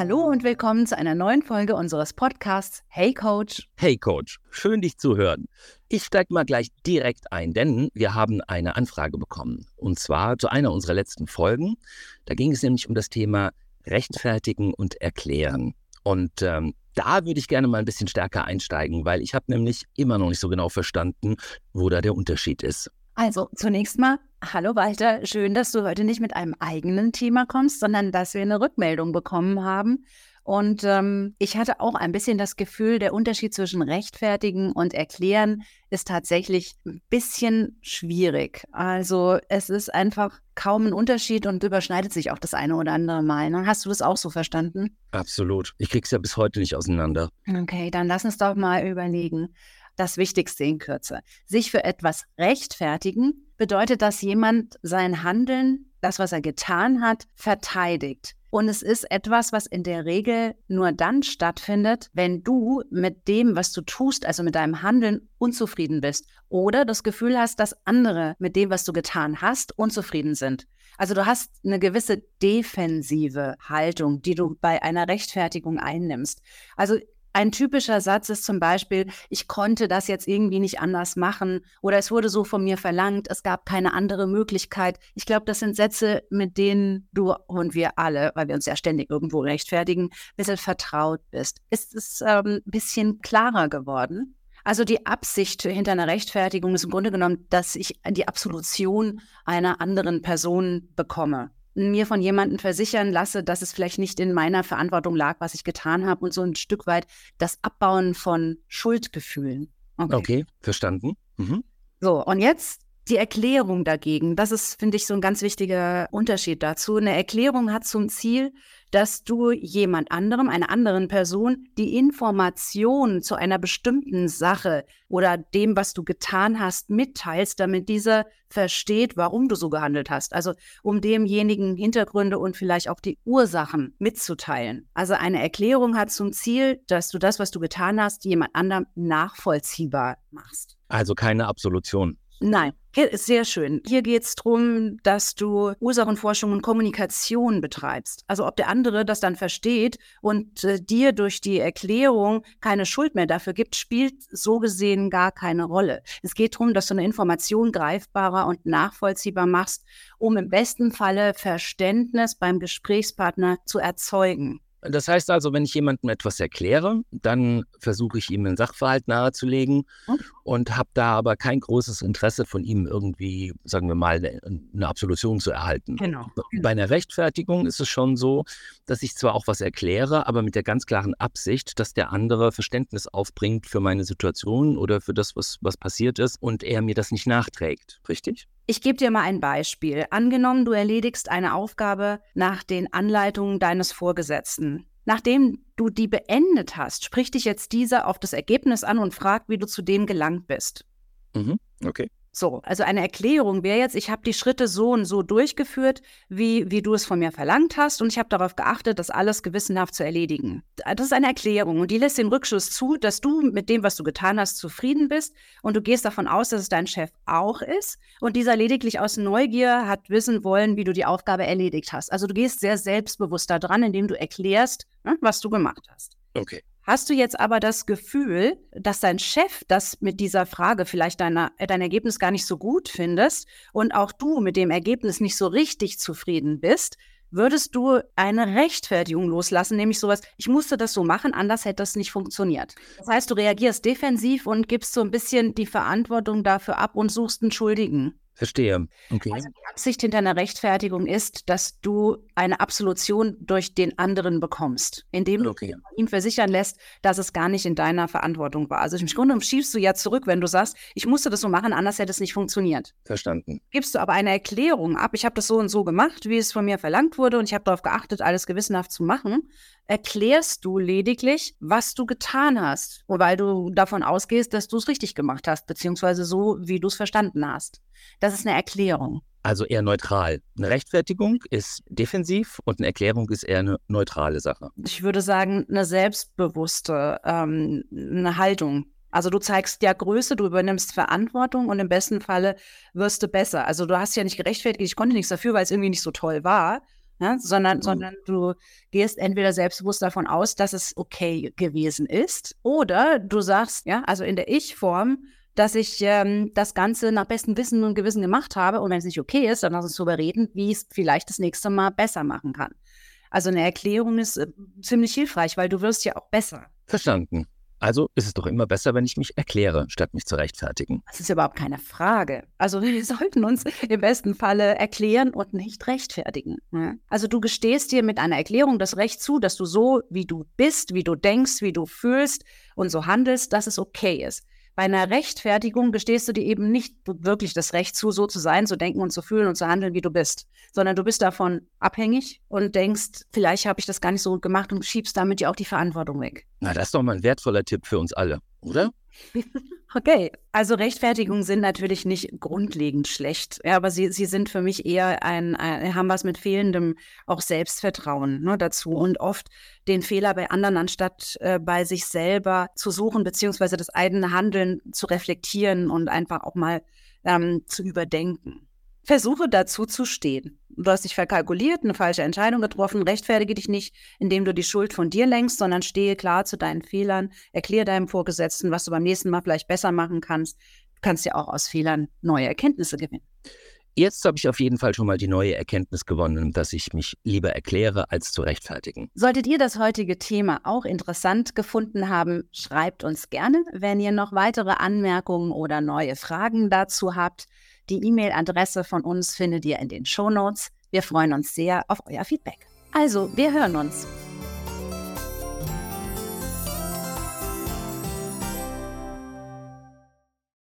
Hallo und willkommen zu einer neuen Folge unseres Podcasts Hey Coach. Hey Coach, schön dich zu hören. Ich steige mal gleich direkt ein, denn wir haben eine Anfrage bekommen. Und zwar zu einer unserer letzten Folgen. Da ging es nämlich um das Thema Rechtfertigen und Erklären. Und ähm, da würde ich gerne mal ein bisschen stärker einsteigen, weil ich habe nämlich immer noch nicht so genau verstanden, wo da der Unterschied ist. Also zunächst mal, hallo Walter, schön, dass du heute nicht mit einem eigenen Thema kommst, sondern dass wir eine Rückmeldung bekommen haben. Und ähm, ich hatte auch ein bisschen das Gefühl, der Unterschied zwischen rechtfertigen und erklären ist tatsächlich ein bisschen schwierig. Also es ist einfach kaum ein Unterschied und überschneidet sich auch das eine oder andere Mal. Ne? Hast du das auch so verstanden? Absolut. Ich krieg's ja bis heute nicht auseinander. Okay, dann lass uns doch mal überlegen das Wichtigste in Kürze. Sich für etwas rechtfertigen bedeutet, dass jemand sein Handeln, das, was er getan hat, verteidigt. Und es ist etwas, was in der Regel nur dann stattfindet, wenn du mit dem, was du tust, also mit deinem Handeln, unzufrieden bist oder das Gefühl hast, dass andere mit dem, was du getan hast, unzufrieden sind. Also du hast eine gewisse defensive Haltung, die du bei einer Rechtfertigung einnimmst. Also ein typischer Satz ist zum Beispiel, ich konnte das jetzt irgendwie nicht anders machen oder es wurde so von mir verlangt, es gab keine andere Möglichkeit. Ich glaube, das sind Sätze, mit denen du und wir alle, weil wir uns ja ständig irgendwo rechtfertigen, ein bisschen vertraut bist. Ist es ähm, ein bisschen klarer geworden? Also die Absicht hinter einer Rechtfertigung ist im Grunde genommen, dass ich die Absolution einer anderen Person bekomme mir von jemandem versichern lasse, dass es vielleicht nicht in meiner Verantwortung lag, was ich getan habe und so ein Stück weit das Abbauen von Schuldgefühlen. Okay, okay verstanden. Mhm. So, und jetzt die Erklärung dagegen. Das ist, finde ich, so ein ganz wichtiger Unterschied dazu. Eine Erklärung hat zum Ziel, dass du jemand anderem, einer anderen Person, die Information zu einer bestimmten Sache oder dem, was du getan hast, mitteilst, damit dieser versteht, warum du so gehandelt hast. Also um demjenigen Hintergründe und vielleicht auch die Ursachen mitzuteilen. Also eine Erklärung hat zum Ziel, dass du das, was du getan hast, jemand anderem nachvollziehbar machst. Also keine Absolution. Nein, sehr schön. Hier geht es darum, dass du Ursachenforschung und Kommunikation betreibst. Also ob der andere das dann versteht und äh, dir durch die Erklärung keine Schuld mehr dafür gibt, spielt so gesehen gar keine Rolle. Es geht darum, dass du eine Information greifbarer und nachvollziehbar machst, um im besten Falle Verständnis beim Gesprächspartner zu erzeugen. Das heißt also, wenn ich jemandem etwas erkläre, dann versuche ich ihm einen Sachverhalt nahezulegen hm. und habe da aber kein großes Interesse von ihm irgendwie, sagen wir mal, eine Absolution zu erhalten. Genau. Bei einer Rechtfertigung ist es schon so, dass ich zwar auch was erkläre, aber mit der ganz klaren Absicht, dass der andere Verständnis aufbringt für meine Situation oder für das, was, was passiert ist und er mir das nicht nachträgt. Richtig? Ich gebe dir mal ein Beispiel. Angenommen, du erledigst eine Aufgabe nach den Anleitungen deines Vorgesetzten. Nachdem du die beendet hast, spricht dich jetzt dieser auf das Ergebnis an und fragt, wie du zu dem gelangt bist. Mhm, okay. So, also eine Erklärung wäre jetzt, ich habe die Schritte so und so durchgeführt, wie, wie du es von mir verlangt hast, und ich habe darauf geachtet, das alles gewissenhaft zu erledigen. Das ist eine Erklärung und die lässt den Rückschluss zu, dass du mit dem, was du getan hast, zufrieden bist und du gehst davon aus, dass es dein Chef auch ist und dieser lediglich aus Neugier hat wissen wollen, wie du die Aufgabe erledigt hast. Also du gehst sehr selbstbewusst dran, indem du erklärst, ne, was du gemacht hast. Okay. Hast du jetzt aber das Gefühl, dass dein Chef das mit dieser Frage vielleicht deiner, äh, dein Ergebnis gar nicht so gut findest und auch du mit dem Ergebnis nicht so richtig zufrieden bist, würdest du eine Rechtfertigung loslassen, nämlich sowas, ich musste das so machen, anders hätte das nicht funktioniert. Das heißt, du reagierst defensiv und gibst so ein bisschen die Verantwortung dafür ab und suchst einen Schuldigen. Verstehe. Okay. Also die Absicht hinter einer Rechtfertigung ist, dass du eine Absolution durch den anderen bekommst, indem du okay. ihm versichern lässt, dass es gar nicht in deiner Verantwortung war. Also im Grunde schiebst du ja zurück, wenn du sagst, ich musste das so machen, anders hätte es nicht funktioniert. Verstanden. Gibst du aber eine Erklärung ab, ich habe das so und so gemacht, wie es von mir verlangt wurde und ich habe darauf geachtet, alles gewissenhaft zu machen, erklärst du lediglich, was du getan hast, weil du davon ausgehst, dass du es richtig gemacht hast, beziehungsweise so, wie du es verstanden hast. Das ist eine Erklärung. Also eher neutral. Eine Rechtfertigung ist defensiv und eine Erklärung ist eher eine neutrale Sache. Ich würde sagen, eine selbstbewusste ähm, eine Haltung. Also du zeigst ja Größe, du übernimmst Verantwortung und im besten Falle wirst du besser. Also du hast ja nicht gerechtfertigt, ich konnte nichts dafür, weil es irgendwie nicht so toll war, ja, sondern, mhm. sondern du gehst entweder selbstbewusst davon aus, dass es okay gewesen ist, oder du sagst, ja, also in der Ich-Form, dass ich ähm, das Ganze nach bestem Wissen und Gewissen gemacht habe und wenn es nicht okay ist, dann lass uns darüber reden, wie ich es vielleicht das nächste Mal besser machen kann. Also eine Erklärung ist äh, ziemlich hilfreich, weil du wirst ja auch besser. Verstanden. Also ist es doch immer besser, wenn ich mich erkläre, statt mich zu rechtfertigen. Das ist überhaupt keine Frage. Also wir sollten uns im besten Falle erklären und nicht rechtfertigen. Ne? Also du gestehst dir mit einer Erklärung das Recht zu, dass du so, wie du bist, wie du denkst, wie du fühlst und so handelst, dass es okay ist. Bei einer Rechtfertigung gestehst du dir eben nicht wirklich das Recht zu, so zu sein, zu denken und zu fühlen und zu handeln, wie du bist, sondern du bist davon abhängig und denkst, vielleicht habe ich das gar nicht so gut gemacht und schiebst damit ja auch die Verantwortung weg. Na, das ist doch mal ein wertvoller Tipp für uns alle, oder? Okay, also Rechtfertigungen sind natürlich nicht grundlegend schlecht, ja, aber sie, sie sind für mich eher ein, ein haben was mit fehlendem auch Selbstvertrauen ne, dazu und oft den Fehler bei anderen anstatt äh, bei sich selber zu suchen, beziehungsweise das eigene Handeln zu reflektieren und einfach auch mal ähm, zu überdenken. Versuche dazu zu stehen. Du hast dich verkalkuliert, eine falsche Entscheidung getroffen, rechtfertige dich nicht, indem du die Schuld von dir lenkst, sondern stehe klar zu deinen Fehlern, erkläre deinem Vorgesetzten, was du beim nächsten Mal vielleicht besser machen kannst. Du kannst ja auch aus Fehlern neue Erkenntnisse gewinnen. Jetzt habe ich auf jeden Fall schon mal die neue Erkenntnis gewonnen, dass ich mich lieber erkläre, als zu rechtfertigen. Solltet ihr das heutige Thema auch interessant gefunden haben, schreibt uns gerne. Wenn ihr noch weitere Anmerkungen oder neue Fragen dazu habt, die E-Mail-Adresse von uns findet ihr in den Show Notes. Wir freuen uns sehr auf euer Feedback. Also, wir hören uns.